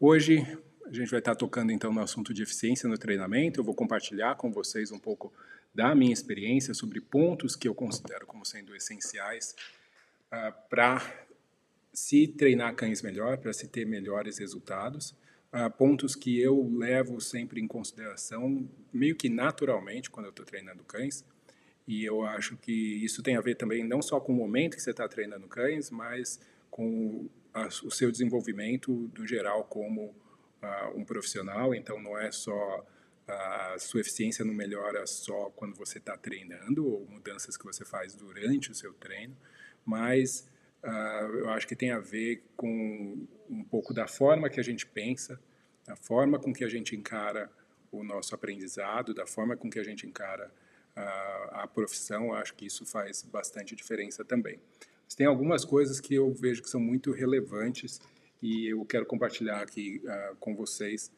Hoje a gente vai estar tocando então no assunto de eficiência no treinamento. Eu vou compartilhar com vocês um pouco da minha experiência sobre pontos que eu considero como sendo essenciais uh, ah, para se treinar cães melhor, para se ter melhores resultados. Uh, pontos que eu levo sempre em consideração, meio que naturalmente, quando eu estou treinando cães. E eu acho que isso tem a ver também não só com o momento que você está treinando cães, mas com o seu desenvolvimento no geral como uh, um profissional. Então, não é só a sua eficiência não melhora só quando você está treinando ou mudanças que você faz durante o seu treino, mas uh, eu acho que tem a ver com um pouco da forma que a gente pensa, a forma com que a gente encara o nosso aprendizado, da forma com que a gente encara uh, a profissão. Acho que isso faz bastante diferença também. Mas tem algumas coisas que eu vejo que são muito relevantes e eu quero compartilhar aqui uh, com vocês.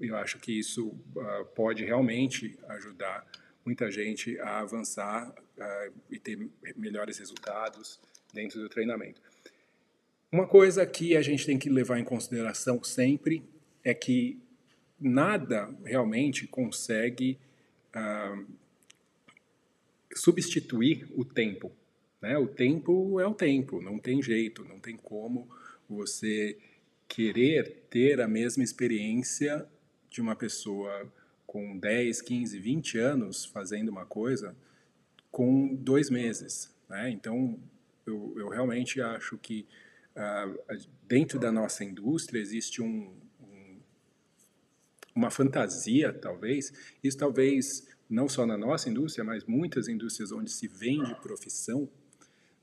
Eu acho que isso uh, pode realmente ajudar muita gente a avançar uh, e ter melhores resultados dentro do treinamento. Uma coisa que a gente tem que levar em consideração sempre é que nada realmente consegue substituir o tempo. Né? O tempo é o tempo, não tem jeito, não tem como você querer ter a mesma experiência de uma pessoa com 10, 15, 20 anos fazendo uma coisa com dois meses. Né? Então, eu, eu, realmente acho que uh, dentro da nossa indústria existe um, um, uma fantasia, talvez, isso talvez não só na nossa indústria, mas muitas indústrias onde se vende profissão,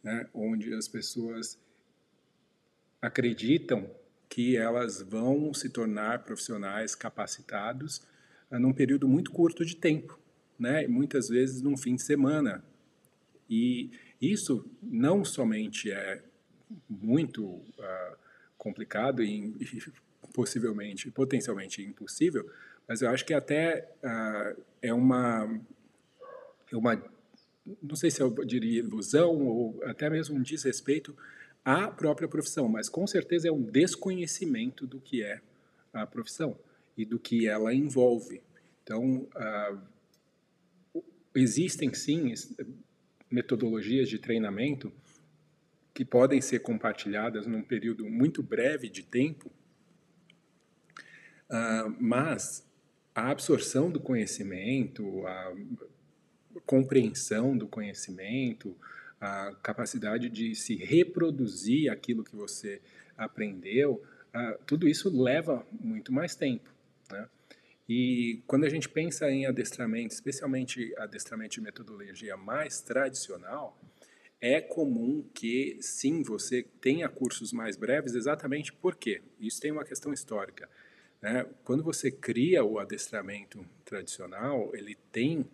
né, onde as pessoas acreditam que elas vão se tornar profissionais capacitados uh, num período muito curto de tempo, né, muitas vezes num fim de semana. E isso não somente é muito uh, complicado e, e, possivelmente, potencialmente impossível, mas eu acho que até uh, é uma é uma não sei se eu diria ilusão ou até mesmo um desrespeito à própria profissão, mas com certeza é um desconhecimento do que é a profissão e do que ela envolve. Então, existem sim metodologias de treinamento que podem ser compartilhadas num período muito breve de tempo, uh, mas a absorção do conhecimento, a compreensão do conhecimento, a capacidade de se reproduzir aquilo que você aprendeu, tudo isso leva muito mais tempo. Né? E quando a gente pensa em adestramento, especialmente adestramento de metodologia mais tradicional, é comum que sim, você tenha cursos mais breves, exatamente porque isso tem uma questão histórica. Né? Quando você cria o adestramento tradicional, ele tem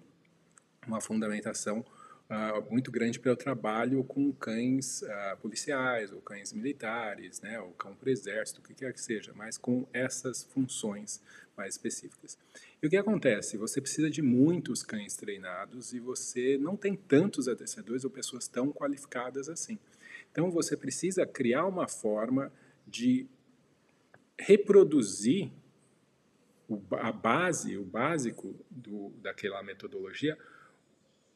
uma fundamentação uh, muito grande para o trabalho com cães uh, policiais ou cães militares, né, ou cão para exército, o que quer que seja, mas com essas funções mais específicas. E o que acontece? Você precisa de muitos cães treinados e você não tem tantos adestradores ou pessoas tão qualificadas assim. Então você precisa criar uma forma de reproduzir a base, o básico do, daquela metodologia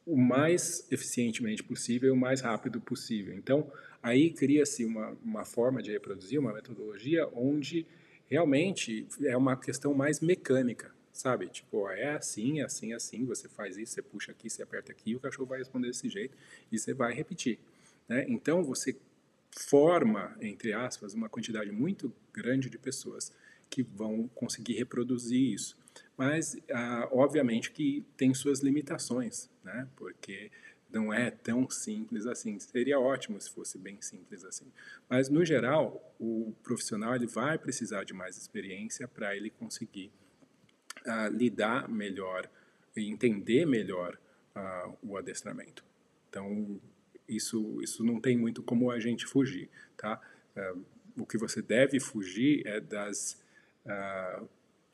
o mais eficientemente possível, o mais rápido possível. Então, aí cria-se uma, uma forma de reproduzir, uma metodologia onde realmente é uma questão mais mecânica, sabe? Tipo, é assim, é assim, é assim, você faz isso, você puxa aqui, você aperta aqui, o cachorro vai responder desse jeito e você vai repetir. Né? Então, você forma, entre aspas, uma quantidade muito grande de pessoas que vão conseguir reproduzir isso mas ah, obviamente que tem suas limitações, né? Porque não é tão simples assim. Seria ótimo se fosse bem simples assim. Mas no geral, o profissional ele vai precisar de mais experiência para ele conseguir ah, lidar melhor e entender melhor ah, o adestramento. Então isso isso não tem muito como a gente fugir, tá? Ah, o que você deve fugir é das ah,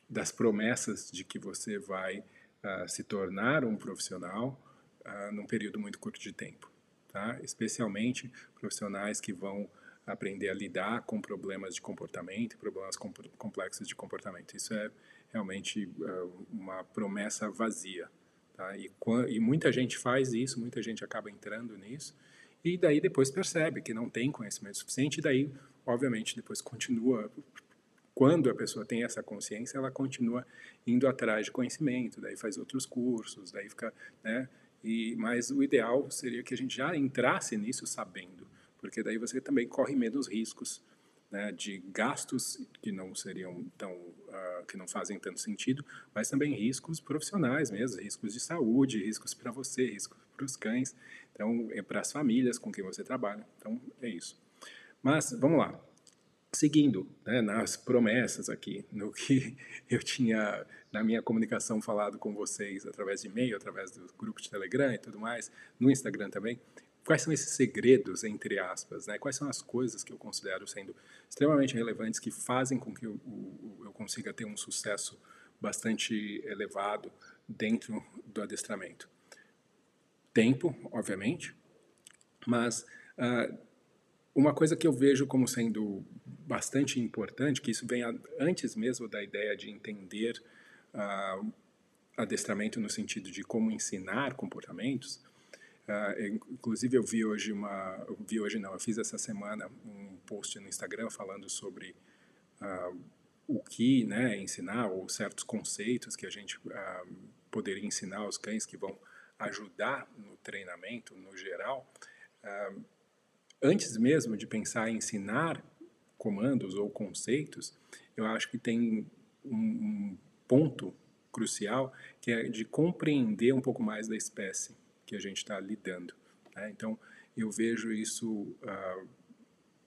das promessas de que você vai uh, se tornar um profissional uh, num período muito curto de tempo, tá? Especialmente profissionais que vão aprender a lidar com problemas de comportamento, problemas complexos de comportamento. Isso é realmente uh, uma promessa vazia, tá? E, e muita gente faz isso, muita gente acaba entrando nisso e daí depois percebe que não tem conhecimento suficiente e daí, obviamente, depois continua quando a pessoa tem essa consciência, ela continua indo atrás de conhecimento, daí faz outros cursos, daí fica, né? E, mas o ideal seria que a gente já entrasse nisso sabendo, porque daí você também corre menos riscos né, de gastos que não seriam tão, uh, que não fazem tanto sentido, mas também riscos profissionais mesmo, riscos de saúde, riscos para você, riscos para os cães, então é para as famílias com quem você trabalha. Então é isso. Mas vamos lá seguindo né, nas promessas aqui, no que eu tinha na minha comunicação falado com vocês através de e-mail, através do grupo de Telegram e tudo mais, no Instagram também, quais são esses segredos, entre aspas, né? quais são as coisas que eu considero sendo extremamente relevantes que fazem com que eu, eu consiga ter um sucesso bastante elevado dentro do adestramento. Tempo, obviamente, mas uh, uma coisa que eu vejo como sendo bastante importante, que isso vem antes mesmo da ideia de entender uh, adestramento no sentido de como ensinar comportamentos. Uh, inclusive eu vi hoje uma, eu vi hoje não, eu fiz essa semana um post no Instagram falando sobre uh, o que, né, ensinar ou certos conceitos que a gente poderia ensinar aos cães que vão ajudar no treinamento no geral. Antes mesmo de pensar em ensinar comandos ou conceitos, eu acho que tem um, um ponto crucial que é de compreender um pouco mais da espécie que a gente está lidando. Né? Então, eu vejo isso uh,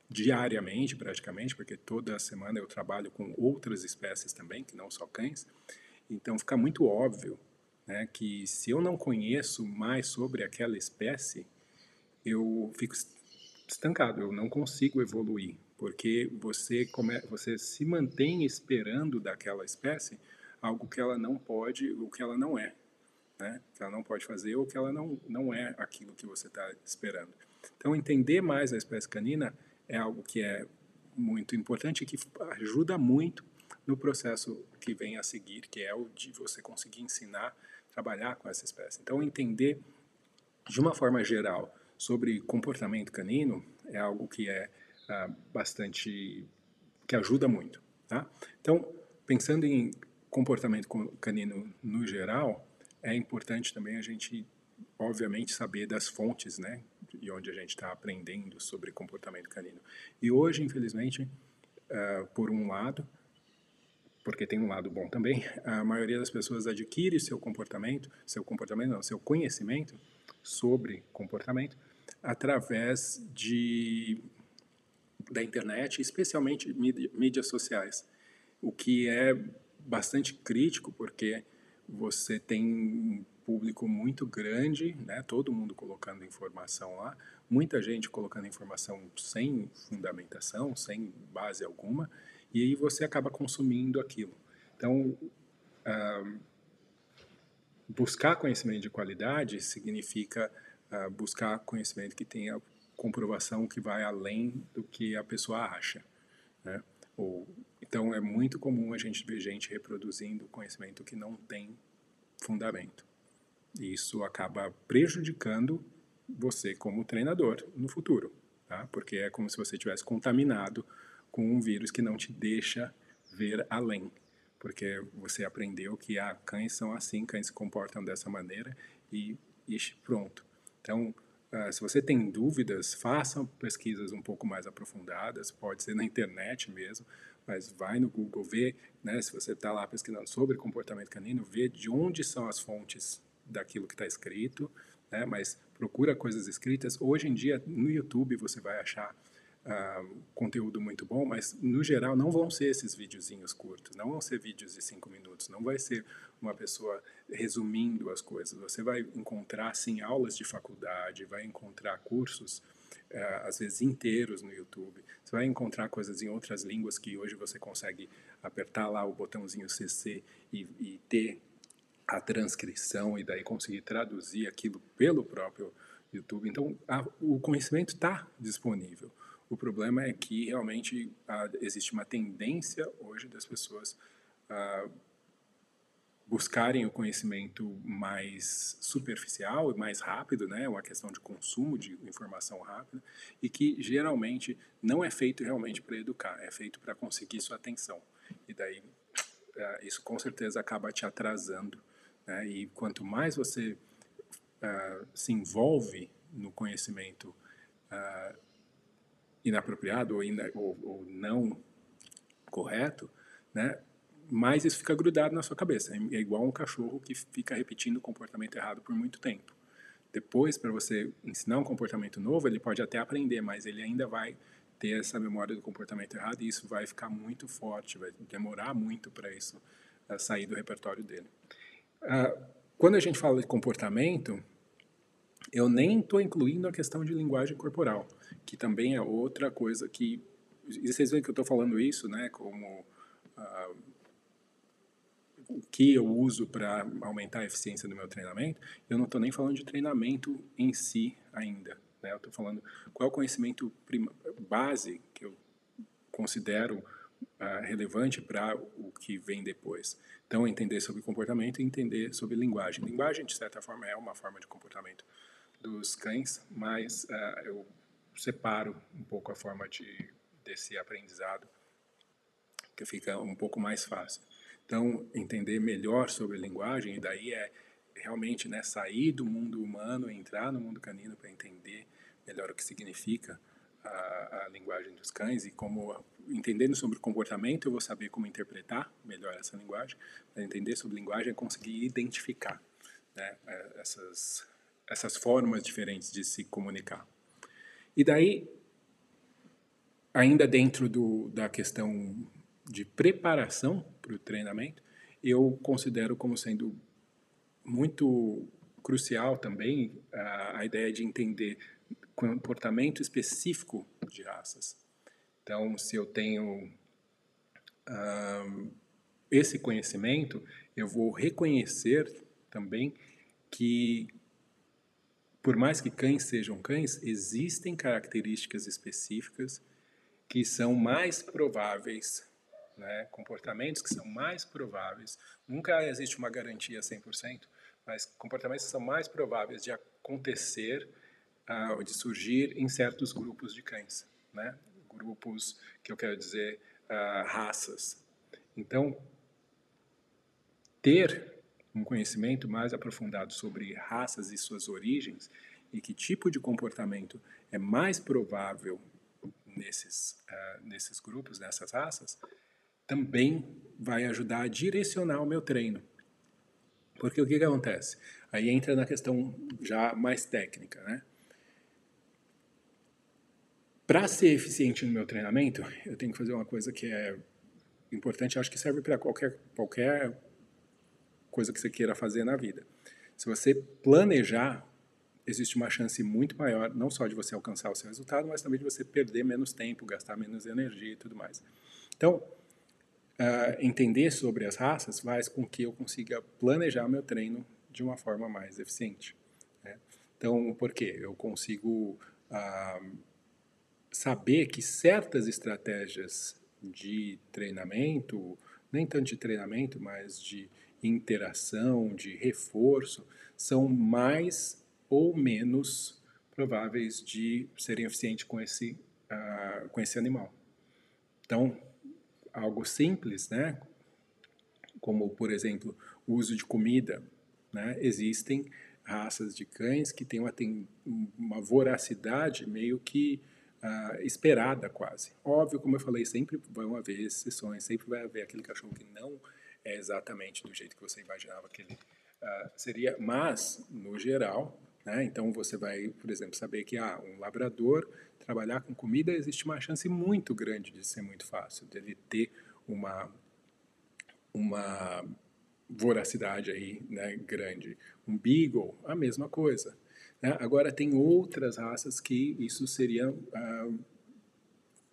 diariamente, praticamente, porque toda semana eu trabalho com outras espécies também, que não só cães. Então, fica muito óbvio né, que se eu não conheço mais sobre aquela espécie, eu fico estancado, eu não consigo evoluir, porque você, come, você se mantém esperando daquela espécie algo que ela não pode, o que ela não é, né? que ela não pode fazer ou que ela não, não é aquilo que você está esperando. Então, entender mais a espécie canina é algo que é muito importante e que ajuda muito no processo que vem a seguir, que é o de você conseguir ensinar, trabalhar com essa espécie. Então, entender de uma forma geral sobre comportamento canino é algo que é ah, bastante que ajuda muito, tá? Então, pensando em comportamento canino no geral, é importante também a gente, obviamente, saber das fontes, né, de onde a gente está aprendendo sobre comportamento canino. E hoje, infelizmente, uh, por um lado, porque tem um lado bom também, a maioria das pessoas adquire seu comportamento, seu comportamento não, seu conhecimento sobre comportamento através de, da internet, especialmente mídia, mídias sociais, o que é bastante crítico porque você tem um público muito grande, né, todo mundo colocando informação lá, muita gente colocando informação sem fundamentação, sem base alguma, e aí você acaba consumindo aquilo. Então, uh, buscar conhecimento de qualidade significa uh, buscar conhecimento que tenha comprovação que vai além do que a pessoa acha, né? Ou, então é muito comum a gente ver gente reproduzindo conhecimento que não tem fundamento. E isso acaba prejudicando você como treinador no futuro, tá? Porque é como se você tivesse contaminado com um vírus que não te deixa ver além, porque você aprendeu que ah, cães são assim, cães se comportam dessa maneira e, e pronto. Então, uh, se você tem dúvidas, façam pesquisas um pouco mais aprofundadas, pode ser na internet mesmo, mas vai no Google, vê, né, se você está lá pesquisando sobre comportamento canino, vê de onde são as fontes daquilo que está escrito, né, mas procura coisas escritas. Hoje em dia, no YouTube, você vai achar uh, conteúdo muito bom, mas no geral não vão ser esses videozinhos curtos, não vão ser vídeos de cinco minutos, não vai ser uma pessoa resumindo as coisas. Você vai encontrar sim aulas de faculdade, vai encontrar cursos uh, às vezes inteiros no YouTube. Você vai encontrar coisas em outras línguas que hoje você consegue apertar lá o botãozinho CC e, e ter a transcrição e daí conseguir traduzir aquilo pelo próprio YouTube. Então, a, o conhecimento está disponível. O problema é que realmente a, existe uma tendência hoje das pessoas a buscarem o conhecimento mais superficial e mais rápido, né, uma questão de consumo de informação rápida, e que geralmente não é feito realmente para educar, é feito para conseguir sua atenção. E daí isso com certeza acaba te atrasando. Né? E quanto mais você uh, se envolve no conhecimento uh, inapropriado ou, ina ou, ou, não correto, né, mais isso fica grudado na sua cabeça. É, é igual um cachorro que fica repetindo o comportamento errado por muito tempo. Depois, para você ensinar um comportamento novo, ele pode até aprender, mas ele ainda vai ter essa memória do comportamento errado e isso vai ficar muito forte, vai demorar muito para isso uh, sair do repertório dele. Uh, quando a gente fala de comportamento, eu nem estou incluindo a questão de linguagem corporal, que também é outra coisa que. E vocês veem que eu estou falando isso, né, como uh, o que eu uso para aumentar a eficiência do meu treinamento, eu não estou nem falando de treinamento em si ainda. Né? Eu estou falando qual é o conhecimento base que eu considero uh, relevante para o que vem depois. Então, entender sobre comportamento e entender sobre linguagem. Linguagem, de certa forma, é uma forma de comportamento dos cães, mas uh, eu separo um pouco a forma de desse aprendizado, que fica um pouco mais fácil. Então, entender melhor sobre linguagem, e daí é realmente né, sair do mundo humano, entrar no mundo canino para entender melhor o que significa a, a, linguagem dos cães e como entendendo sobre comportamento eu vou saber como interpretar melhor essa linguagem. Para entender sobre linguagem é conseguir identificar né, é, essas essas formas diferentes de se comunicar. E daí, ainda dentro do, da questão de preparação para o treinamento, eu considero como sendo muito crucial também a, a ideia de entender comportamento específico de raças. Então, se eu tenho esse conhecimento, eu vou reconhecer também que, por mais que cães sejam cães, existem características específicas que são mais prováveis né, comportamentos que são mais prováveis, nunca existe uma garantia 100%, mas comportamentos que são mais prováveis de acontecer uh, ou de surgir em certos grupos de cães, né? grupos que eu quero dizer uh, raças. Então, ter um conhecimento mais aprofundado sobre raças e suas origens e que tipo de comportamento é mais provável nesses, uh, nesses grupos, nessas raças, também vai ajudar a direcionar o meu treino. Porque o que, que acontece? Aí entra na questão já mais técnica, né? Para ser eficiente no meu treinamento, eu tenho que fazer uma coisa que é importante, acho que serve para qualquer, qualquer coisa que você queira fazer na vida. Se você planejar, existe uma chance muito maior, não só de você alcançar o seu resultado, mas também de você perder menos tempo, gastar menos energia e tudo mais. Então, uh, entender sobre as raças faz com que eu consiga planejar meu treino de uma forma mais eficiente. Né? Então, por quê? Eu consigo uh, saber que certas estratégias de treinamento, nem tanto de treinamento, mas de interação, de reforço, são mais ou menos prováveis de serem eficientes com esse, uh, com esse animal. Então, algo simples, né? Como, por exemplo, o uso de comida. Né? Existem raças de cães que têm uma, têm uma voracidade meio que uh, esperada quase. Óbvio, como eu falei, sempre vão haver exceções, sempre vai haver aquele cachorro que não é exatamente do jeito que você imaginava que ele uh, seria, mas, no geral, né, então você vai, por exemplo, saber que ah, um labrador trabalhar com comida, existe uma chance muito grande de ser muito fácil, dele ter uma, uma voracidade aí, né, grande. Um beagle, a mesma coisa. Né? Agora, tem outras raças que isso seria ah,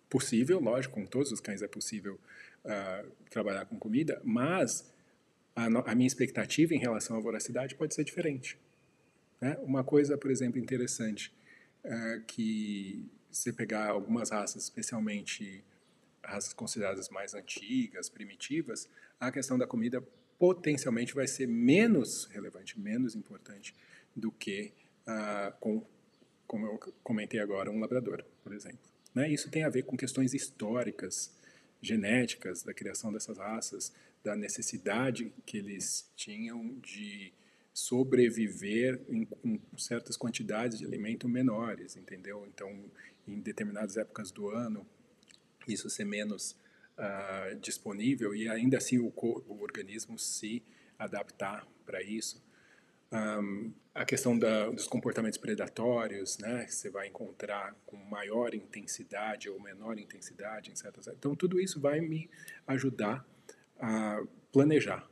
possível, lógico, com todos os cães é possível ah, trabalhar com comida, mas a, a minha expectativa em relação à voracidade pode ser diferente. Né? Uma coisa, por exemplo, interessante, é que se pegar algumas raças, especialmente raças consideradas mais antigas, primitivas, a questão da comida potencialmente vai ser menos relevante, menos importante do que, uh, com, como eu comentei agora, um labrador, por exemplo. Né? Isso tem a ver com questões históricas, genéticas da criação dessas raças, da necessidade que eles tinham de sobreviver em, com certas quantidades de alimento menores, entendeu? Então, em determinadas épocas do ano, isso ser menos uh, disponível e ainda assim o, o organismo se adaptar para isso. Um, a questão da, dos comportamentos predatórios, né, que você vai encontrar com maior intensidade ou menor intensidade certas. Então, tudo isso vai me ajudar a planejar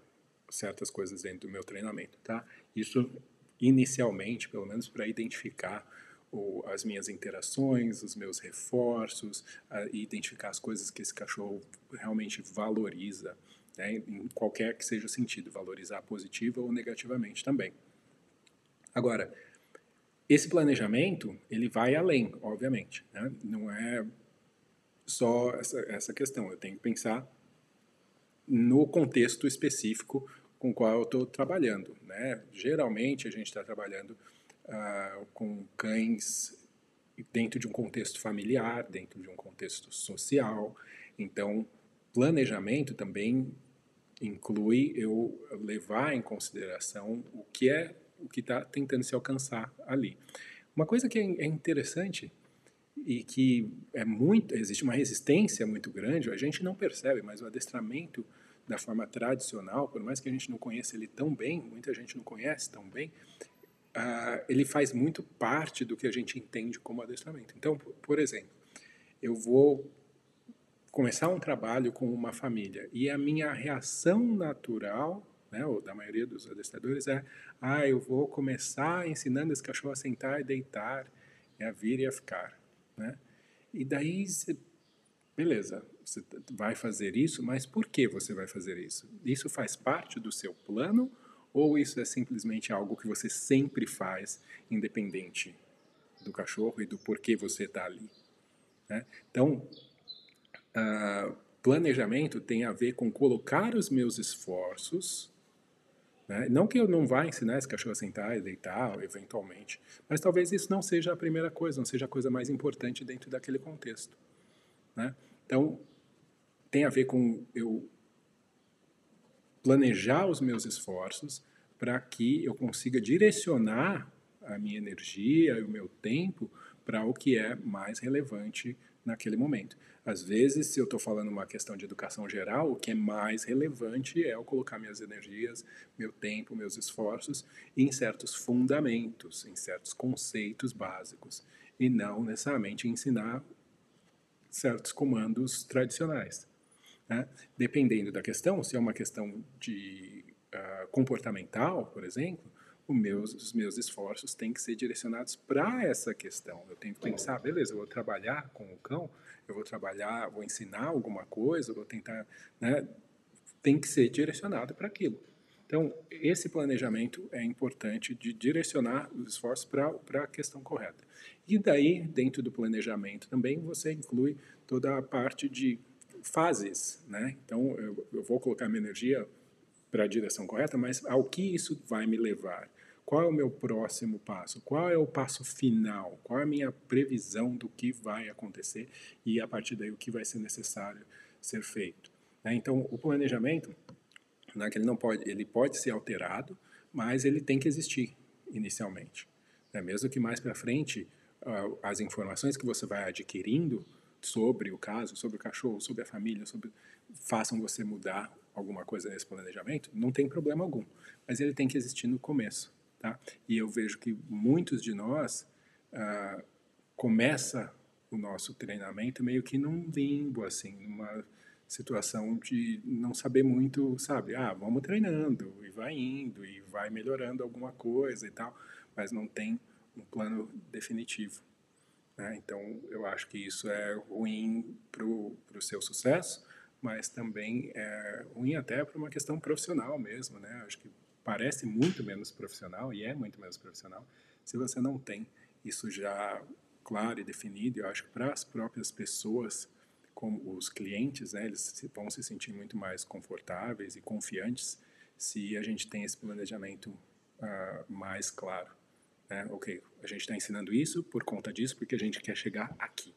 certas coisas dentro do meu treinamento, tá? Isso inicialmente, pelo menos para identificar o, as minhas interações, os meus reforços, a, e identificar as coisas que esse cachorro realmente valoriza, né, em qualquer que seja o sentido, valorizar positiva ou negativamente também. Agora, esse planejamento ele vai além, obviamente, né? não é só essa, essa questão. Eu tenho que pensar no contexto específico com o qual eu estou trabalhando. Né? Geralmente a gente está trabalhando uh, com cães dentro de um contexto familiar, dentro de um contexto social. Então, planejamento também inclui eu levar em consideração o que é o que está tentando se alcançar ali. Uma coisa que é, é interessante e que é muito existe uma resistência muito grande, a gente não percebe, mas o adestramento da forma tradicional, por mais que a gente não conheça ele tão bem, muita gente não conhece tão bem, uh, ele faz muito parte do que a gente entende como adestramento. Então, por exemplo, eu vou começar um trabalho com uma família e a minha reação natural, né, ou da maioria dos adestradores, é: ah, eu vou começar ensinando esse cachorro a sentar e deitar, e a vir e a ficar, né? E daí beleza, você vai fazer isso, mas por que você vai fazer isso? Isso faz parte do seu plano ou isso é simplesmente algo que você sempre faz, independente do cachorro e do porquê você está ali? Né? Então, uh, planejamento tem a ver com colocar os meus esforços. Né? Não que eu não vá ensinar esse cachorro a sentar e deitar, eventualmente, mas talvez isso não seja a primeira coisa, não seja a coisa mais importante dentro daquele contexto. Né? Então, tem a ver com eu planejar os meus esforços para que eu consiga direcionar a minha energia e o meu tempo para o que é mais relevante naquele momento. Às vezes, se eu estou falando uma questão de educação geral, o que é mais relevante é eu colocar minhas energias, meu tempo, meus esforços em certos fundamentos, em certos conceitos básicos, e não necessariamente ensinar certos comandos tradicionais. Né? Dependendo da questão, se é uma questão de uh, comportamental, por exemplo, meus, os meus esforços têm que ser direcionados para essa questão. Eu tenho que pensar, beleza, eu vou trabalhar com o cão, eu vou trabalhar, vou ensinar alguma coisa, vou tentar, né? Tem que ser direcionado para aquilo. Então, esse planejamento é importante de direcionar os esforços para a questão correta. E daí, dentro do planejamento também, você inclui toda a parte de fases, né? Então, eu, eu vou colocar minha energia para a direção correta, mas ao que isso vai me levar? Qual é o meu próximo passo? Qual é o passo final? Qual é a minha previsão do que vai acontecer e a partir daí o que vai ser necessário ser feito? Né? Então, o planejamento, né, ele não pode, ele pode ser alterado, mas ele tem que existir inicialmente. Né? Mesmo que mais para frente uh, as informações que você vai adquirindo sobre o caso, sobre o cachorro, sobre a família, sobre façam você mudar alguma coisa nesse planejamento, não tem problema algum. Mas ele tem que existir no começo, tá? E eu vejo que muitos de nós uh, começa o nosso treinamento meio que num limbo, assim, numa situação de não saber muito, sabe? Ah, vamos treinando e vai indo e vai melhorando alguma coisa e tal, mas não tem um plano definitivo. Né? Então, eu acho que isso é ruim para o seu sucesso, mas também é ruim até para uma questão profissional mesmo, né? Acho que parece muito menos profissional e é muito menos profissional se você não tem isso já claro e definido. Eu acho que para as próprias pessoas, como os clientes, né, eles vão se sentir muito mais confortáveis e confiantes se a gente tem esse planejamento uh, mais claro. Né? Ok, a gente está ensinando isso por conta disso, porque a gente quer chegar aqui,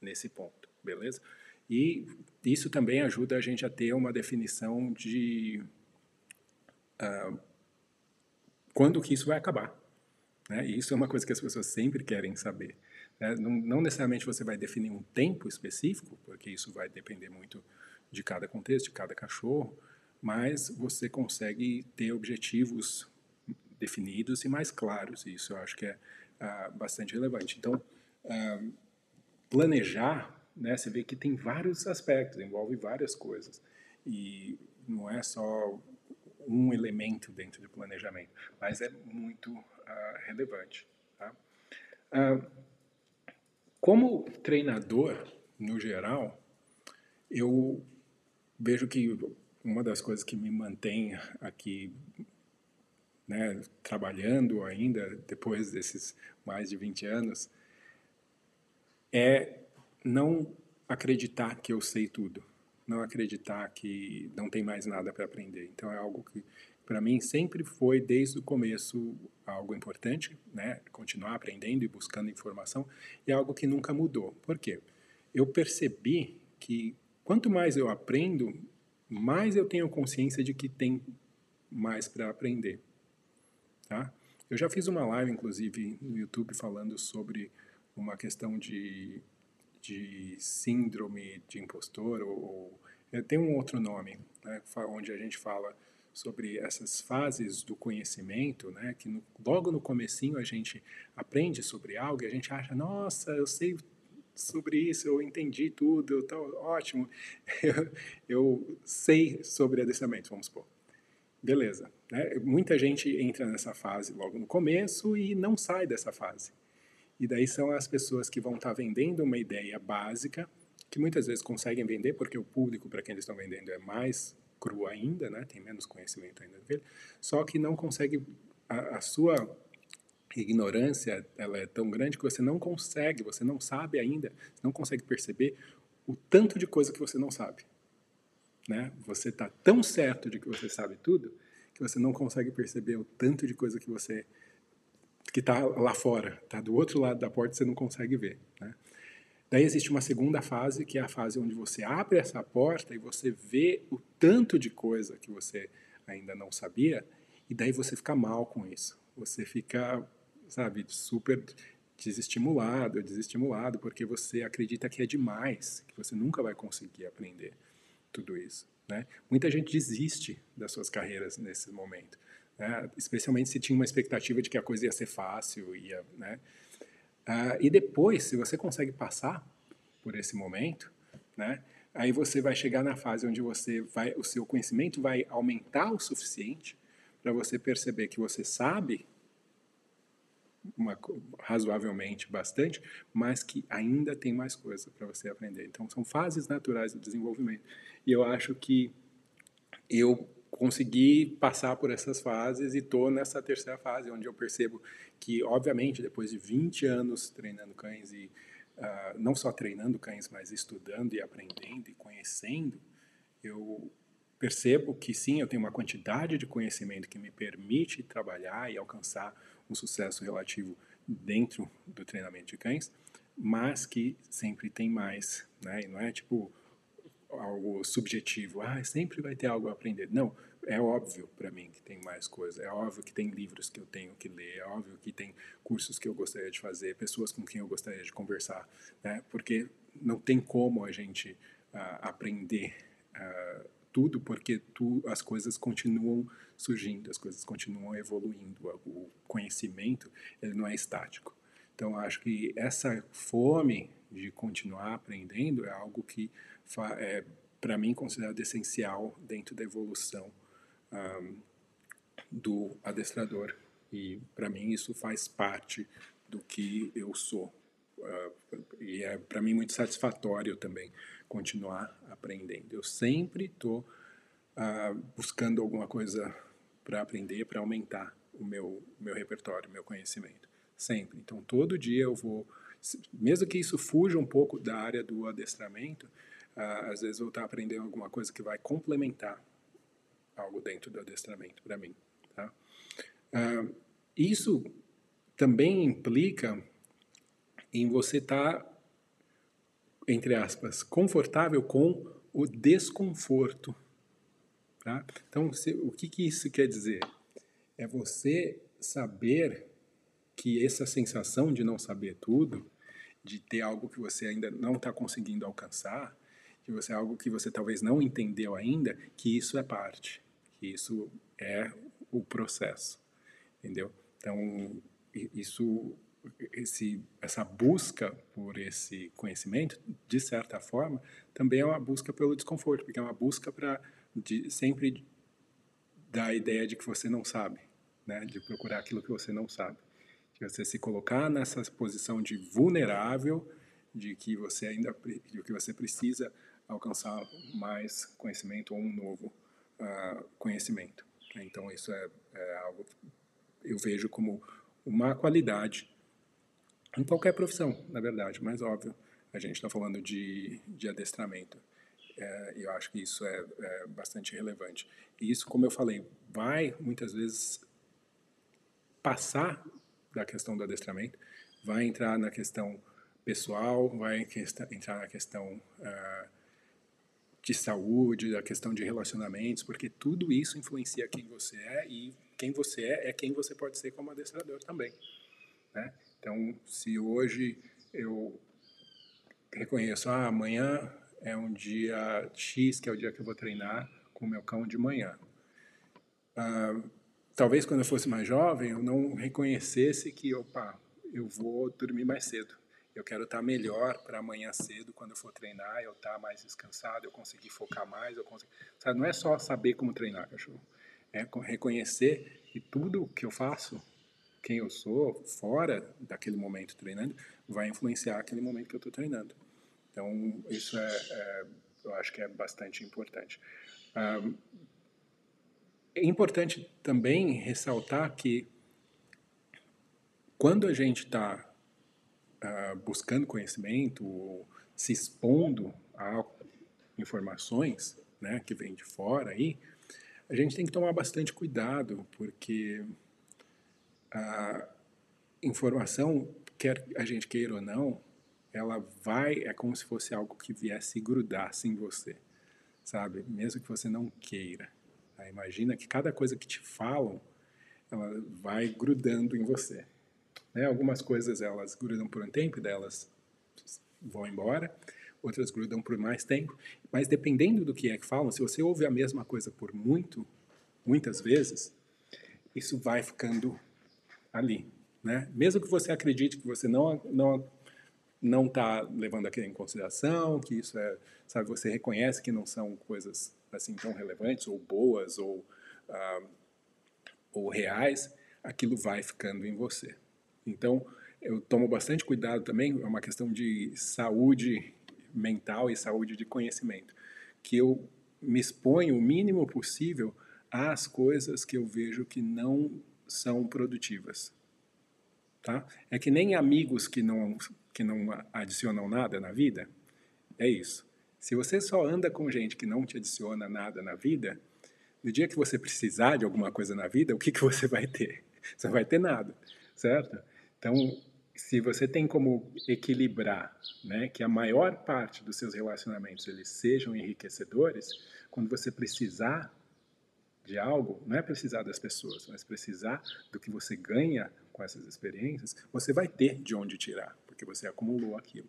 nesse ponto, beleza? E isso também ajuda a gente a ter uma definição de uh, quando que isso vai acabar. Né? E isso é uma coisa que as pessoas sempre querem saber. Né? Não, não, necessariamente você vai definir um tempo específico, porque isso vai depender muito de cada contexto, de cada cachorro, mas você consegue ter objetivos definidos e mais claros. E isso eu acho que é uh, bastante relevante. Então, uh, planejar né, você vê que tem vários aspectos, envolve várias coisas. E não é só um elemento dentro do planejamento, mas é muito uh, relevante. Tá? Uh, como treinador, no geral, eu vejo que uma das coisas que me mantém aqui né, trabalhando ainda, depois desses mais de 20 anos, é não acreditar que eu sei tudo, não acreditar que não tem mais nada para aprender. Então é algo que para mim sempre foi desde o começo algo importante, né? Continuar aprendendo e buscando informação e é algo que nunca mudou. Por quê? Eu percebi que quanto mais eu aprendo, mais eu tenho consciência de que tem mais para aprender, tá? Eu já fiz uma live, inclusive, no YouTube falando sobre uma questão de de síndrome de impostor, ou, ou é, tem um outro nome, né, onde a gente fala sobre essas fases do conhecimento, né, que no, logo no comecinho a gente aprende sobre algo e a gente acha, nossa, eu sei sobre isso, eu entendi tudo, tá ótimo, eu, eu sei sobre adestramento, vamos supor. Beleza. Né? Muita gente entra nessa fase logo no começo e não sai dessa fase. E daí são as pessoas que vão estar tá vendendo uma ideia básica, que muitas vezes conseguem vender, porque o público para quem eles estão vendendo é mais cru ainda, né? tem menos conhecimento ainda dele, só que não consegue, a, a sua ignorância ela é tão grande que você não consegue, você não sabe ainda, não consegue perceber o tanto de coisa que você não sabe. Né? Você está tão certo de que você sabe tudo que você não consegue perceber o tanto de coisa que você que está lá fora, está do outro lado da porta, você não consegue ver. Né? Daí existe uma segunda fase, que é a fase onde você abre essa porta e você vê o tanto de coisa que você ainda não sabia, e daí você fica mal com isso. Você fica, sabe, super desestimulado, desestimulado, porque você acredita que é demais, que você nunca vai conseguir aprender tudo isso. Né? Muita gente desiste das suas carreiras nesse momento né? especialmente se tinha uma expectativa de que a coisa ia ser fácil, ia, né? Uh, e depois, se você consegue passar por esse momento, né? Aí você vai chegar na fase onde você vai, o seu conhecimento vai aumentar o suficiente para você perceber que você sabe uma, razoavelmente bastante, mas que ainda tem mais coisa para você aprender. Então são fases naturais do desenvolvimento. E eu acho que eu consegui passar por essas fases e estou nessa terceira fase, onde eu percebo que, obviamente, depois de 20 anos treinando cães e uh, não só treinando cães, mas estudando e aprendendo e conhecendo, eu percebo que sim, eu tenho uma quantidade de conhecimento que me permite trabalhar e alcançar um sucesso relativo dentro do treinamento de cães, mas que sempre tem mais, né? E não é tipo algo subjetivo, ah, sempre vai ter algo a aprender. Não, é óbvio para mim que tem mais coisa, é óbvio que tem livros que eu tenho que ler, é óbvio que tem cursos que eu gostaria de fazer, pessoas com quem eu gostaria de conversar, né? Porque não tem como a gente uh, aprender uh, tudo, porque tu, as coisas continuam surgindo, as coisas continuam evoluindo, o conhecimento ele não é estático. Então acho que essa fome de continuar aprendendo é algo que é, para mim, considerado essencial dentro da evolução um, do adestrador. E, para mim, isso faz parte do que eu sou. Uh, e é para mim muito satisfatório também continuar aprendendo. Eu sempre estou uh, buscando alguma coisa para aprender, para aumentar o meu, meu repertório, meu conhecimento. Sempre. Então, todo dia eu vou, mesmo que isso fuja um pouco da área do adestramento, uh, às vezes eu vou estar aprendendo alguma coisa que vai complementar algo dentro do adestramento para mim. Tá? Uh, isso também implica em você estar, tá, entre aspas, confortável com o desconforto. Tá? Então, se, o que, que isso quer dizer? É você saber que essa sensação de não saber tudo, de ter algo que você ainda não está conseguindo alcançar, que você algo que você talvez não entendeu ainda, que isso é parte, que isso é o processo, entendeu? Então isso, esse, essa busca por esse conhecimento, de certa forma, também é uma busca pelo desconforto, porque é uma busca para sempre dar a ideia de que você não sabe, né? De procurar aquilo que você não sabe, de você se colocar nessa posição de vulnerável, de que você ainda, de que você precisa alcançar mais conhecimento ou um novo uh, conhecimento. Então isso é, é algo que eu vejo como uma qualidade em qualquer profissão, na verdade, mas óbvio, a gente está falando de, de adestramento. É, eu acho que isso é, é, bastante relevante. E isso, como eu falei, vai muitas vezes passar da questão do adestramento, vai entrar na questão pessoal, vai entrar na questão uh, de saúde, a questão de relacionamentos, porque tudo isso influencia quem você é e quem você é é quem você pode ser como adestrador também. Né? Então, se hoje eu reconheço, ah, amanhã é um dia X, que é o dia que eu vou treinar com o meu cão de manhã. Ah, talvez quando eu fosse mais jovem, eu não reconhecesse que, opa, eu vou dormir mais cedo eu quero estar melhor para amanhã cedo, quando eu for treinar, eu estar mais descansado, eu conseguir focar mais, eu. Sabe, não é só saber como treinar, cachorro. É reconhecer que tudo que eu faço, quem eu sou, fora daquele momento treinando, vai influenciar aquele momento que eu estou treinando. Então, isso é, é, eu acho que é bastante importante. É importante também ressaltar que quando a gente está uh, buscando conhecimento, se expondo a informações né, que vêm de fora aí, a gente tem que tomar bastante cuidado, porque a informação, quer a gente queira ou não, ela vai, é como se fosse algo que viesse grudar-se em você, sabe? Mesmo que você não queira. Tá? Imagina que cada coisa que te falam, ela vai grudando em você. Né? Algumas coisas elas grudam por um tempo e delas vão embora, outras grudam por mais tempo, mas dependendo do que é que falam, se você ouve a mesma coisa por muito, muitas vezes, isso vai ficando ali, né? Mesmo que você acredite que você não não não está levando aquilo em consideração, que isso é, sabe, você reconhece que não são coisas assim tão relevantes ou boas ou ah, ou reais, aquilo vai ficando em você. Então, eu tomo bastante cuidado também, é uma questão de saúde mental e saúde de conhecimento, que eu me exponho o mínimo possível às coisas que eu vejo que não são produtivas. Tá? É que nem amigos que não, que não adicionam nada na vida, é isso. Se você só anda com gente que não te adiciona nada na vida, no dia que você precisar de alguma coisa na vida, o que, que você vai ter? Você não vai ter nada, certo? Então, se você tem como equilibrar, né, que a maior parte dos seus relacionamentos eles sejam enriquecedores, quando você precisar de algo, não é precisar das pessoas, mas precisar do que você ganha com essas experiências, você vai ter de onde tirar, porque você acumulou aquilo.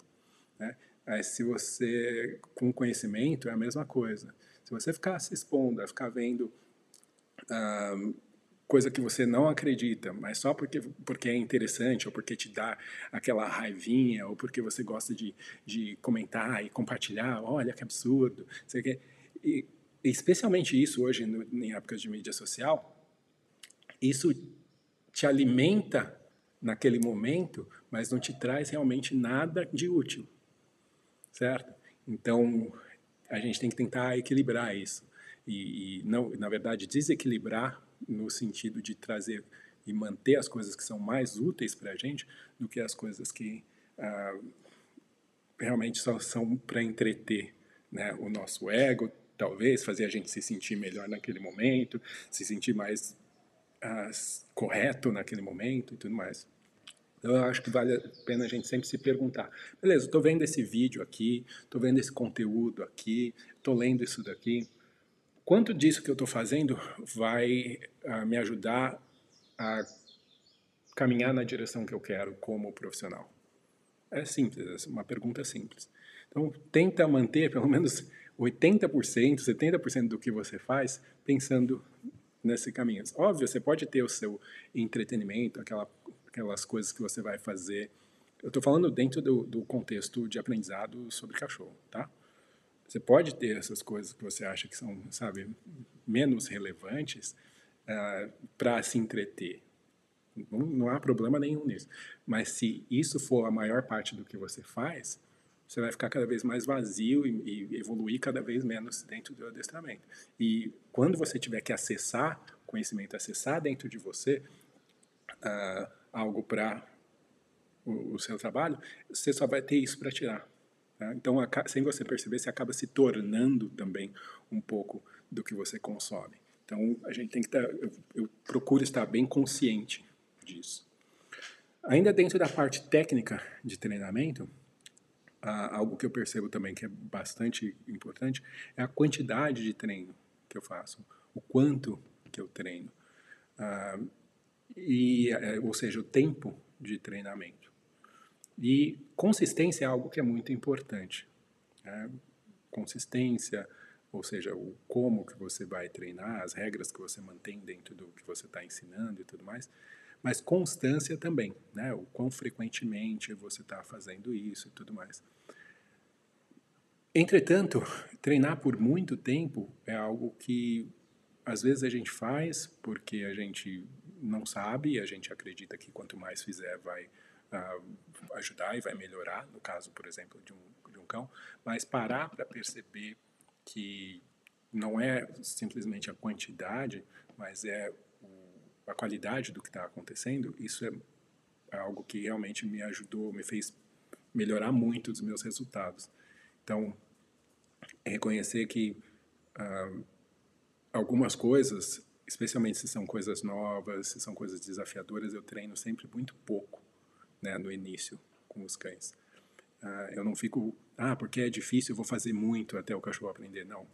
Né? Mas se você, com conhecimento, é a mesma coisa. Se você ficar se expondo, ficar vendo uh, coisa que você não acredita, mas só porque, porque é interessante, ou porque te dá aquela raivinha, ou porque você gosta de, de comentar e compartilhar, olha que absurdo, sei que. E, especialmente isso hoje, no, em épocas de mídia social, isso te alimenta naquele momento, mas não te traz realmente nada de útil, certo? Então, a gente tem que tentar equilibrar isso. E, e não, na verdade, desequilibrar no sentido de trazer e manter as coisas que são mais úteis para a gente do que as coisas que ah, realmente só são para entreter né, o nosso ego, talvez, fazer a gente se sentir melhor naquele momento, se sentir mais ah, correto naquele momento e tudo mais. Então, eu acho que vale a pena a gente sempre se perguntar: beleza, estou vendo esse vídeo aqui, estou vendo esse conteúdo aqui, estou lendo isso daqui. Quanto disso que eu estou fazendo vai uh, me ajudar a caminhar na direção que eu quero como profissional? É simples, é uma pergunta simples. Então, tenta manter pelo menos 80%, 70% do que você faz pensando nesse caminho. Óbvio, você pode ter o seu entretenimento, aquela, aquelas coisas que você vai fazer. Eu estou falando dentro do, do contexto de aprendizado sobre cachorro, tá? Você pode ter essas coisas que você acha que são, sabe, menos relevantes uh, ah, para se entreter. Não, não, há problema nenhum nisso. Mas se isso for a maior parte do que você faz, você vai ficar cada vez mais vazio e, e evoluir cada vez menos dentro do adestramento. E quando você tiver que acessar conhecimento, acessar dentro de você uh, algo para o, o seu trabalho, você só vai ter isso para tirar. Tá? Então, sem você perceber, você acaba se tornando também um pouco do que você consome. Então, a gente tem que estar, tá, eu, eu procuro estar bem consciente disso. Ainda dentro da parte técnica de treinamento, algo que eu percebo também que é bastante importante é a quantidade de treino que eu faço, o quanto que eu treino, e, é, ou seja, o tempo de treinamento. E consistência é algo que é muito importante. Né? Consistência, ou seja, o como que você vai treinar, as regras que você mantém dentro do que você está ensinando e tudo mais. Mas constância também, né? O quão frequentemente você está fazendo isso e tudo mais. Entretanto, treinar por muito tempo é algo que às vezes a gente faz porque a gente não sabe a gente acredita que quanto mais fizer vai ajudar e vai melhorar, no caso, por exemplo, de um, de um cão, mas parar para perceber que não é simplesmente a quantidade, mas é o, a qualidade do que está acontecendo, isso é, algo que realmente me ajudou, me fez melhorar muito os meus resultados. Então, reconhecer que uh, algumas coisas, especialmente se são coisas novas, se são coisas desafiadoras, eu treino sempre muito pouco né, no início com os cães. Uh, eu não fico, ah, porque é difícil, eu vou fazer muito até o cachorro aprender. Não,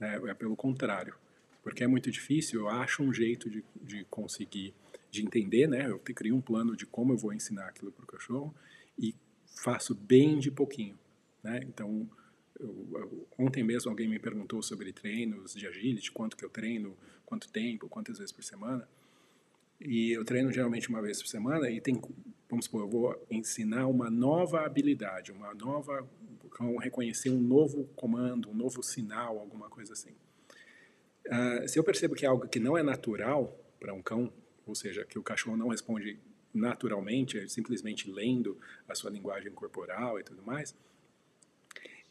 é, é pelo contrário. Porque é muito difícil, eu acho um jeito de, de conseguir, de entender, né? Eu crio um plano de como eu vou ensinar aquilo para o cachorro e faço bem de pouquinho, né? Então, eu, eu, ontem mesmo alguém me perguntou sobre treinos de agility, quanto que eu treino, quanto tempo, quantas vezes por semana. E eu treino geralmente uma vez por semana e tem vamos supor, eu vou ensinar uma nova habilidade, uma nova, reconhecer um novo comando, um novo sinal, alguma coisa assim. Uh, se eu percebo que é algo que não é natural para um cão, ou seja, que o cachorro não responde naturalmente, é simplesmente lendo a sua linguagem corporal e tudo mais,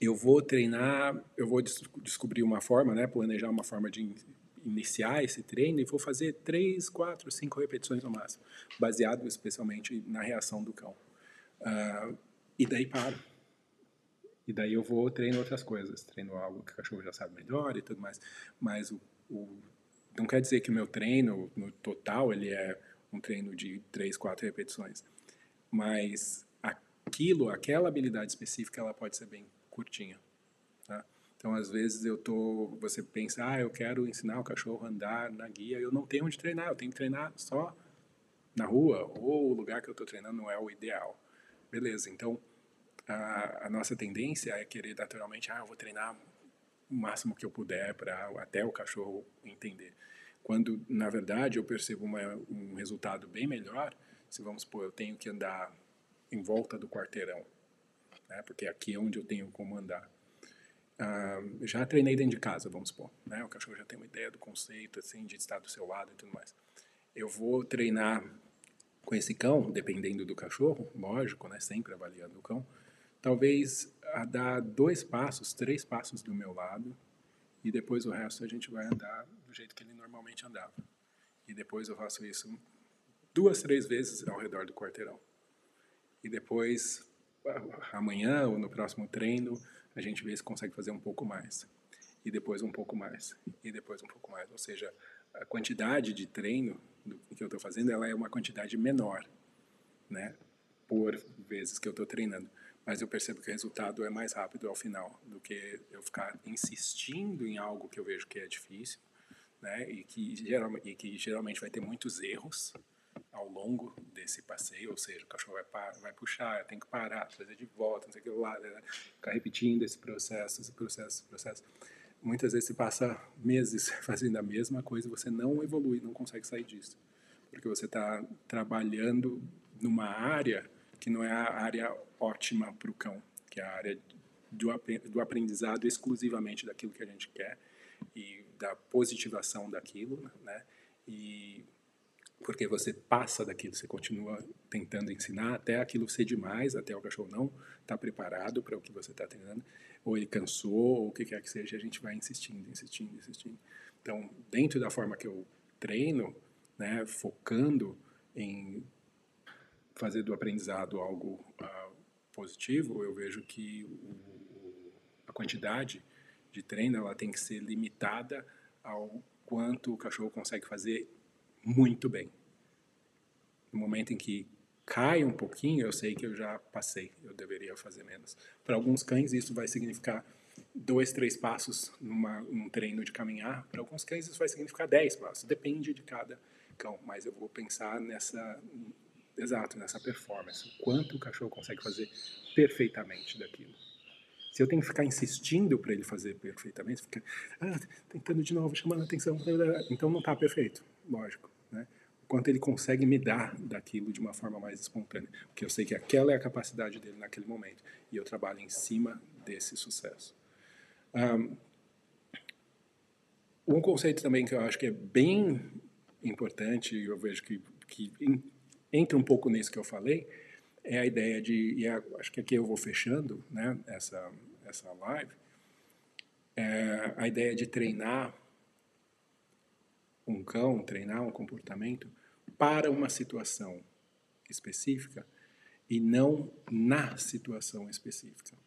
eu vou treinar, eu vou des descobrir uma forma, né, planejar uma forma de iniciar esse treino e vou fazer três, quatro, cinco repetições no máximo, baseado especialmente na reação do cão. Uh, e daí paro. E daí eu vou treino outras coisas, treino algo que o cachorro já sabe melhor e tudo mais. Mas o, o não quer dizer que o meu treino, no total, ele é um treino de três, quatro repetições. Mas aquilo, aquela habilidade específica, ela pode ser bem curtinha. Então, às vezes eu tô, você pensa, ah, eu quero ensinar o cachorro a andar na guia, eu não tenho onde treinar, eu tenho que treinar só na rua ou o lugar que eu estou treinando não é o ideal. Beleza? Então, a, a, nossa tendência é querer naturalmente, ah, eu vou treinar o máximo que eu puder para até o cachorro entender. Quando, na verdade, eu percebo uma, um resultado bem melhor se, vamos supor, eu tenho que andar em volta do quarteirão, né? porque aqui é onde eu tenho como andar. Uh, já treinei dentro de casa, vamos supor, né? O cachorro já tem uma ideia do conceito, assim, de estar do seu lado e tudo mais. Eu vou treinar com esse cão, dependendo do cachorro, lógico, né, sempre avaliando o cão, talvez a dar dois passos, três passos do meu lado e depois o resto a gente vai andar do jeito que ele normalmente andava. E depois eu faço isso duas, três vezes ao redor do quarteirão. E depois, amanhã ou no próximo treino, a gente vê se consegue fazer um pouco mais. E depois um pouco mais. E depois um pouco mais. Ou seja, a quantidade de treino que eu estou fazendo, ela é uma quantidade menor, né? Por vezes que eu estou treinando. Mas eu percebo que o resultado é mais rápido ao final do que eu ficar insistindo em algo que eu vejo que é difícil, né? E que, geralmente, e que geralmente vai ter muitos erros ao longo desse passeio, ou seja, o cachorro vai, vai puxar, tem que parar, trazer de volta, não sei o que lá, né? ficar repetindo esse processo, esse processo, esse processo muitas vezes você passa meses fazendo a mesma coisa e você não evolui, não consegue sair disso. Porque você está trabalhando numa área que não é a área ótima para o cão, que é a área do, do aprendizado exclusivamente daquilo que a gente quer e da positivação daquilo, né? E porque você passa daquilo, você continua tentando ensinar até aquilo ser demais, até o cachorro não estar tá preparado para o que você está treinando, ou ele cansou, ou o que quer que seja, a gente vai insistindo, insistindo, insistindo. Então, dentro da forma que eu treino, né, focando em fazer do aprendizado algo uh, positivo, eu vejo que o, a quantidade de treino ela tem que ser limitada ao quanto o cachorro consegue fazer muito bem. No momento em que cai um pouquinho, eu sei que eu já passei, eu deveria fazer menos. Para alguns cães, isso vai significar dois, três passos numa, num treino de caminhar. Para alguns cães, isso vai significar dez passos. Depende de cada cão, mas eu vou pensar nessa, exato, nessa performance. Quanto o cachorro consegue fazer perfeitamente daquilo. Se eu tenho que ficar insistindo para ele fazer perfeitamente, fica ah, tentando de novo, chamando a atenção, então não está perfeito, lógico quanto ele consegue me dar daquilo de uma forma mais espontânea, porque eu sei que aquela é a capacidade dele naquele momento e eu trabalho em cima desse sucesso. Um, conceito também que eu acho que é bem importante, e eu vejo que, que entra um pouco nisso que eu falei, é a ideia de, e acho que aqui eu vou fechando né, essa, essa live, é a ideia de treinar um cão, treinar um comportamento para uma situação específica e não na situação específica.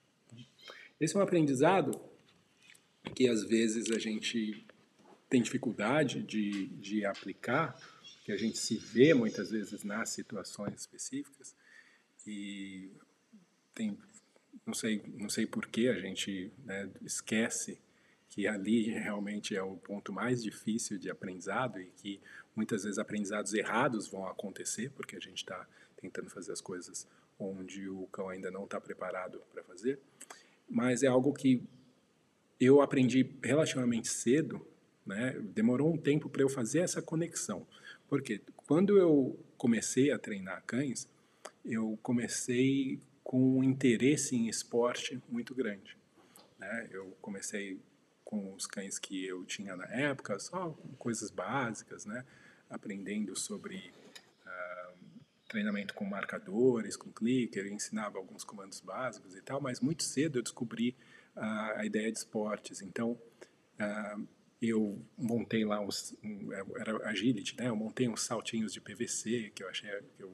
Esse é um aprendizado que às vezes a gente tem dificuldade de, de aplicar, que a gente se vê muitas vezes nas situações específicas e tem não sei não sei por que a gente né, esquece que ali realmente é o ponto mais difícil de aprendizado e que muitas vezes aprendizados errados vão acontecer porque a gente está tentando fazer as coisas onde o cão ainda não está preparado para fazer. Mas é algo que eu aprendi relativamente cedo, né? Demorou um tempo para eu fazer essa conexão, porque quando eu comecei a treinar cães, eu comecei com um interesse em esporte muito grande. Né? Eu comecei com os cães que eu tinha na época, só coisas básicas, né? Aprendendo sobre uh, treinamento com marcadores, com clicker, ensinava alguns comandos básicos e tal, mas muito cedo eu descobri a ideia de esportes. Então, uh, eu montei lá uns, um, era agility, né? Eu montei uns saltinhos de PVC que eu achei que eu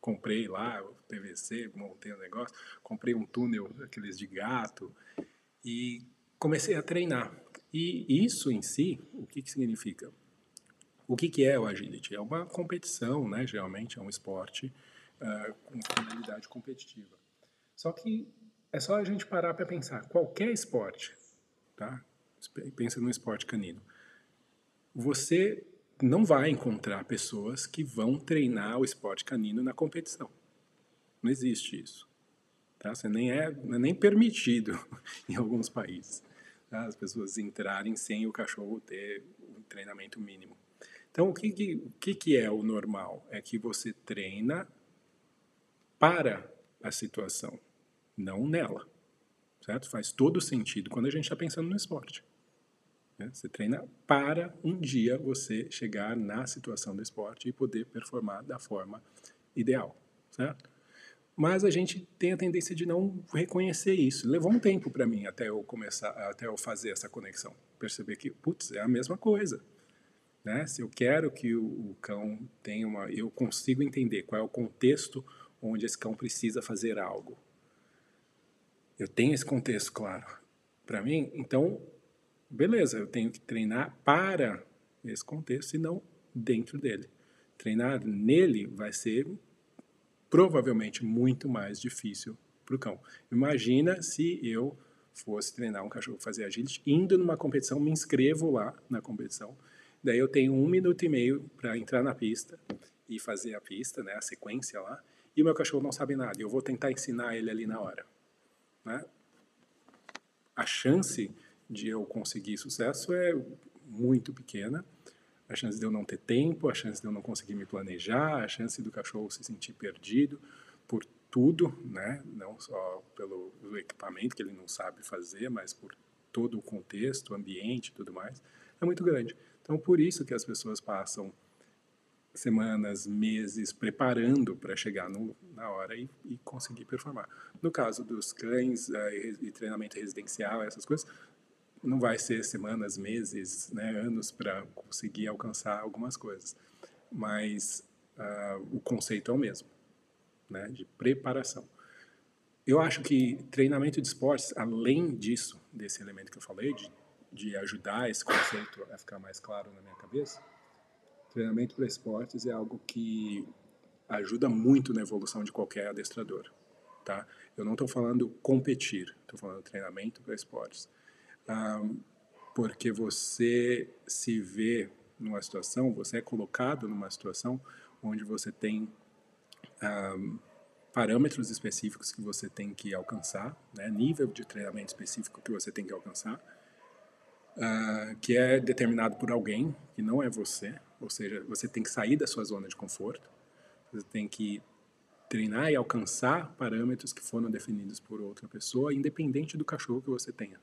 comprei lá, PVC, montei o um negócio, comprei um túnel aqueles de gato e comecei a treinar. E isso em si, o que, que significa? O que, que é o agility? É uma competição, né? geralmente é um esporte uh, com finalidade competitiva. Só que é só a gente parar para pensar, qualquer esporte, tá? pensa no esporte canino, você não vai encontrar pessoas que vão treinar o esporte canino na competição. Não existe isso. Tá? Você nem é, é nem permitido em alguns países tá? as pessoas entrarem sem o cachorro ter um treinamento mínimo. Então, o que, que, o que, que é o normal? É que você treina para a situação, não nela. Certo? Faz todo sentido quando a gente está pensando no esporte. Né? Você treina para um dia você chegar na situação do esporte e poder performar da forma ideal, certo? Mas a gente tem a tendência de não reconhecer isso. Levou um tempo para mim até eu começar, até eu fazer essa conexão, perceber que, putz, é a mesma coisa. Né? Se eu quero que o, o cão tenha uma, eu consigo entender qual é o contexto onde esse cão precisa fazer algo. Eu tenho esse contexto claro para mim, então beleza, eu tenho que treinar para esse contexto e não dentro dele. Treinar nele vai ser provavelmente muito mais difícil para o cão. Imagina se eu fosse treinar um cachorro fazer agility, indo numa competição, me inscrevo lá na competição, daí eu tenho um minuto e meio para entrar na pista e fazer a pista, né, a sequência lá, e o meu cachorro não sabe nada, eu vou tentar ensinar ele ali na hora. Né? A chance de eu conseguir sucesso é muito pequena. A chance de eu não ter tempo, a chance de eu não conseguir me planejar, a chance do cachorro se sentir perdido por tudo, né? Não só pelo equipamento que ele não sabe fazer, mas por todo o contexto, ambiente, tudo mais, é muito grande. Então, por isso que as pessoas passam semanas, meses preparando para chegar no, na hora e, e, conseguir performar. No caso dos cães uh, e, e treinamento residencial, essas coisas, não vai ser semanas, meses, né, anos para conseguir alcançar algumas coisas, mas uh, o conceito é o mesmo, né, de preparação. Eu acho que treinamento de esportes, além disso, desse elemento que eu falei, de, de ajudar esse conceito a ficar mais claro na minha cabeça, treinamento para esportes é algo que ajuda muito na evolução de qualquer adestrador, tá? Eu não estou falando competir, estou falando treinamento para esportes porque você se vê numa situação, você é colocado numa situação onde você tem parâmetros específicos que você tem que alcançar, né, nível de treinamento específico que você tem que alcançar, uh, que é determinado por alguém que não é você, ou seja, você tem que sair da sua zona de conforto, você tem que treinar e alcançar parâmetros que foram definidos por outra pessoa, independente do cachorro que você tenha.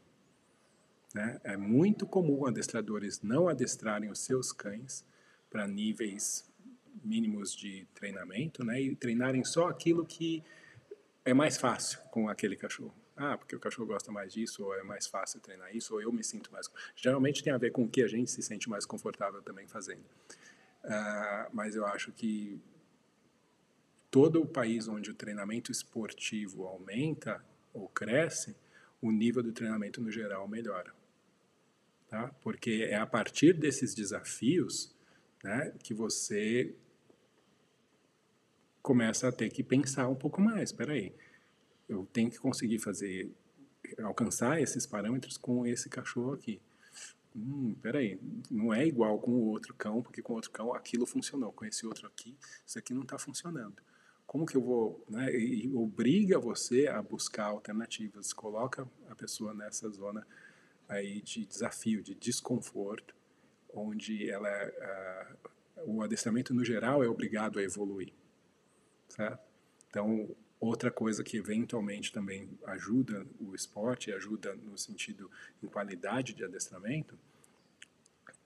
Né? É muito comum adestradores não adestrarem os seus cães para níveis mínimos de treinamento né? e treinarem só aquilo que é mais fácil com aquele cachorro. Ah, porque o cachorro gosta mais disso, ou é mais fácil treinar isso, ou eu me sinto mais. Geralmente tem a ver com o que a gente se sente mais confortável também fazendo. Uh, mas eu acho que todo o país onde o treinamento esportivo aumenta ou cresce, o nível do treinamento no geral melhora tá? Porque é a partir desses desafios, né, que você começa a ter que pensar um pouco mais. Espera aí, eu tenho que conseguir fazer, alcançar esses parâmetros com esse cachorro aqui. Hum, peraí, não é igual com o outro cão, porque com o outro cão aquilo funcionou, com esse outro aqui, isso aqui não está funcionando. Como que eu vou, né, e obriga você a buscar alternativas, coloca a pessoa nessa zona aí de desafio, de desconforto, onde ela, o adestramento no geral é obrigado a evoluir, certo? Então, outra coisa que eventualmente também ajuda o esporte, ajuda no sentido em qualidade de adestramento,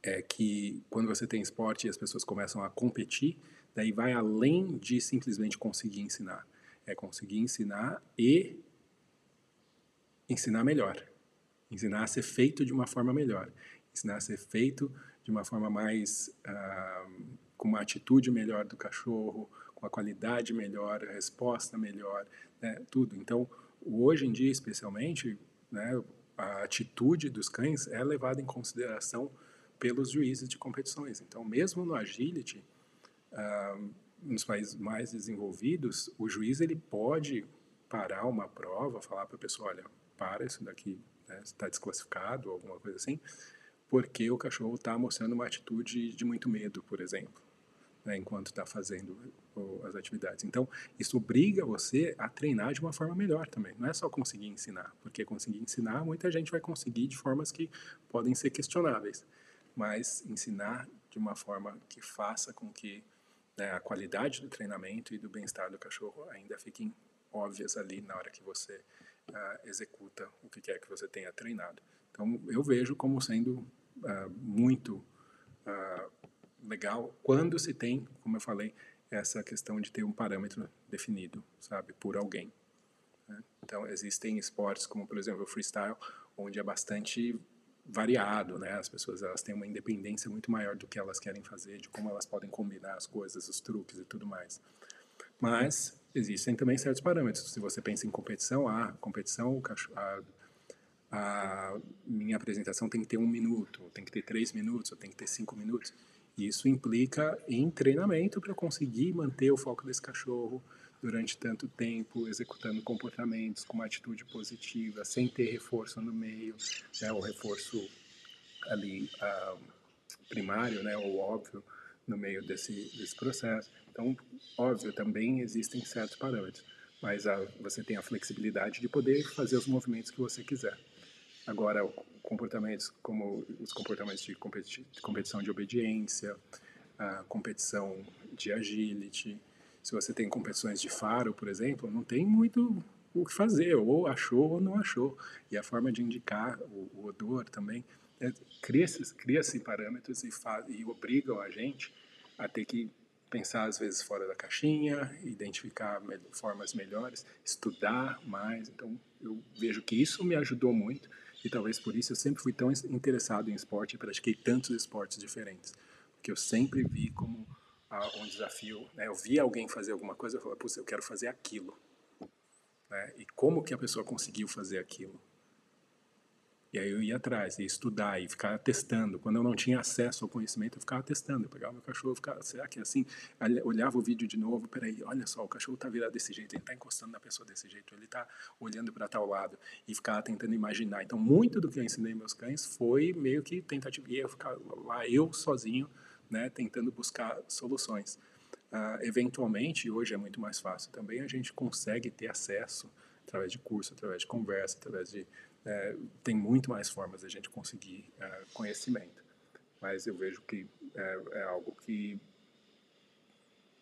é que quando você tem esporte e as pessoas começam a competir, daí vai além de simplesmente conseguir ensinar. É conseguir ensinar e ensinar melhor. Ensinar a ser feito de uma forma melhor. Ensinar a ser feito de uma forma mais. Uh, com uma atitude melhor do cachorro, com a qualidade melhor, a resposta melhor, né, tudo. Então, hoje em dia, especialmente, né, a atitude dos cães é levada em consideração pelos juízes de competições. Então, mesmo no agility, uh, nos países mais desenvolvidos, o juiz ele pode parar uma prova, falar para a pessoa, olha, para isso daqui, né, está desclassificado, alguma coisa assim, porque o cachorro está mostrando uma atitude de muito medo, por exemplo, né, enquanto está fazendo as atividades. Então, isso obriga você a treinar de uma forma melhor também. Não é só conseguir ensinar, porque conseguir ensinar, muita gente vai conseguir de formas que podem ser questionáveis, mas ensinar de uma forma que faça com que né, a qualidade do treinamento e do bem-estar do cachorro ainda fiquem óbvias ali na hora que você uh, executa o que quer que você tenha treinado. Então, eu vejo como sendo uh, muito uh, legal quando se tem, como eu falei, essa questão de ter um parâmetro definido, sabe, por alguém. Né? Então, existem esportes como, por exemplo, o freestyle, onde é bastante variado, né? As pessoas elas têm uma independência muito maior do que elas querem fazer, de como elas podem combinar as coisas, os truques e tudo mais. Mas existem também certos parâmetros. Se você pensa em competição, ah, competição, a, a minha apresentação tem que ter um minuto, tem que ter três minutos, tem que ter cinco minutos. Isso implica em treinamento para conseguir manter o foco desse cachorro durante tanto tempo, executando comportamentos com uma atitude positiva, sem ter reforço no meio, né, o reforço ali uh, primário, né, ou óbvio, no meio desse, desse processo. Então, óbvio, também existem certos parâmetros, mas a, você tem a flexibilidade de poder fazer os movimentos que você quiser. Agora, comportamentos como os comportamentos de, competi competição de obediência, a competição de agility, se você tem competições de faro, por exemplo, não tem muito o que fazer, ou achou ou não achou. E a forma de indicar o, o odor também, é, cria-se cria parâmetros e, faz, e obrigam a gente a ter que pensar às vezes fora da caixinha, identificar formas melhores, estudar mais. Então, eu vejo que isso me ajudou muito e talvez por isso eu sempre fui tão interessado em esporte e pratiquei tantos esportes diferentes, porque eu sempre vi como uh, um desafio. Né? Eu via alguém fazer alguma coisa, eu falava, eu quero fazer aquilo. Né? E como que a pessoa conseguiu fazer aquilo? E aí eu ia atrás, ia estudar e ficar testando. Quando eu não tinha acesso ao conhecimento, eu ficava testando. Eu pegava meu cachorro, ficava, será que é assim? Olhava o vídeo de novo, peraí, olha só, o cachorro está virado desse jeito, ele está encostando na pessoa desse jeito, ele está olhando para tal lado e ficava tentando imaginar. Então, muito do que eu ensinei meus cães foi meio que tentativa. E eu ficava lá, eu sozinho, né, tentando buscar soluções. Uh, eventualmente, hoje é muito mais fácil também, a gente consegue ter acesso através de curso, através de conversa, através de. É, tem muito mais formas de a gente conseguir uh, conhecimento. Mas eu vejo que é, é, algo que,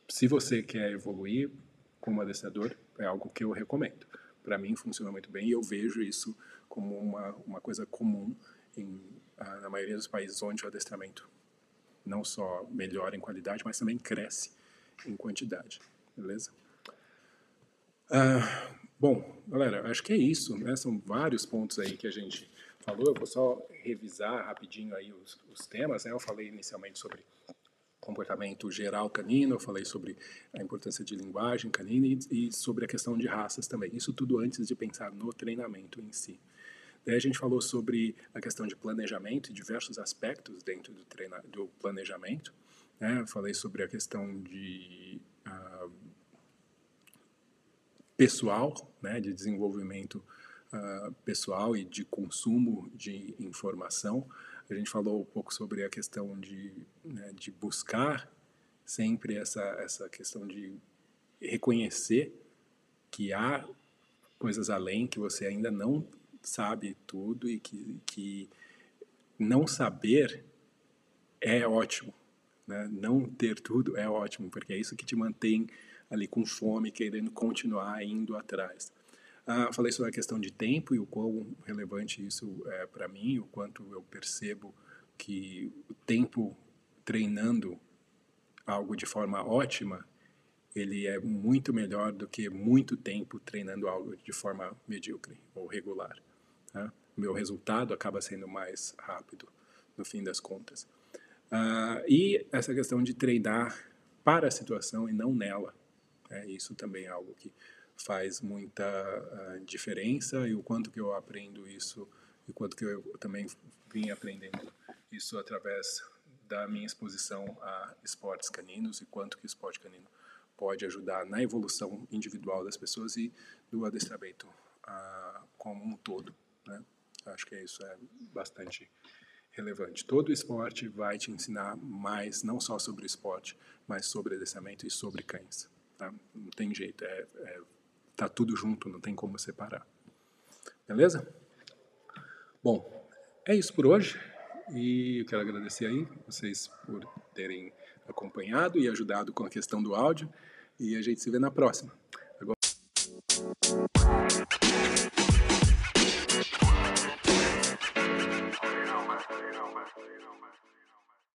se você quer evoluir como adestrador, é algo que eu recomendo. Para mim, funciona muito bem e eu vejo isso como uma, uma coisa comum em, uh, na maioria dos países onde o adestramento não só melhora em qualidade, mas também cresce em quantidade, beleza? Ah, bom, galera, acho que é isso, né? São vários pontos aí que a gente falou. Eu vou só revisar rapidinho aí os, os temas, né? Eu falei inicialmente sobre comportamento geral canino, eu falei sobre a importância de linguagem canina e, e sobre a questão de raças também. Isso tudo antes de pensar no treinamento em si. Daí a gente falou sobre a questão de planejamento e diversos aspectos dentro do, do planejamento. Né? Eu falei sobre a questão de pessoal, né? de desenvolvimento uh, pessoal e de consumo de informação. A gente falou um pouco sobre a questão de, né, de buscar sempre essa, essa questão de reconhecer que há coisas além que você ainda não sabe tudo e que, que não saber é ótimo. Né? Não ter tudo é ótimo, porque é isso que te mantém ali com fome, querendo continuar indo atrás. Ah, falei sobre a questão de tempo e o quão relevante isso é para mim, o quanto eu percebo que o tempo treinando algo de forma ótima, ele é muito melhor do que muito tempo treinando algo de forma medíocre ou regular. Né? Meu resultado acaba sendo mais rápido, no fim das contas. Uh, e essa questão de treinar para a situação e não nela. Né? Isso também é algo que faz muita uh, diferença e o quanto que eu aprendo isso e quanto que eu também vim aprendendo isso através da minha exposição a esportes caninos e quanto que o esporte canino pode ajudar na evolução individual das pessoas e do adestramento uh, como um todo. Né? Acho que isso é bastante relevante. Todo esporte vai te ensinar mais, não só sobre esporte, mas sobre adestramento e sobre cães. Tá? Não tem jeito, é, é, tá tudo junto, não tem como separar. Beleza? Bom, é isso por hoje. E eu quero agradecer aí vocês por terem acompanhado e ajudado com a questão do áudio. E a gente se vê na próxima.